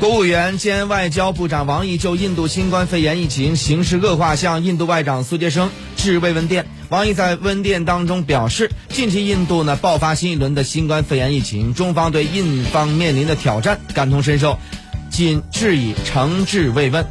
国务院兼外交部长王毅就印度新冠肺炎疫情形势恶化向印度外长苏杰生致慰问电。王毅在问电当中表示，近期印度呢爆发新一轮的新冠肺炎疫情，中方对印方面临的挑战感同身受，仅致以诚挚慰问。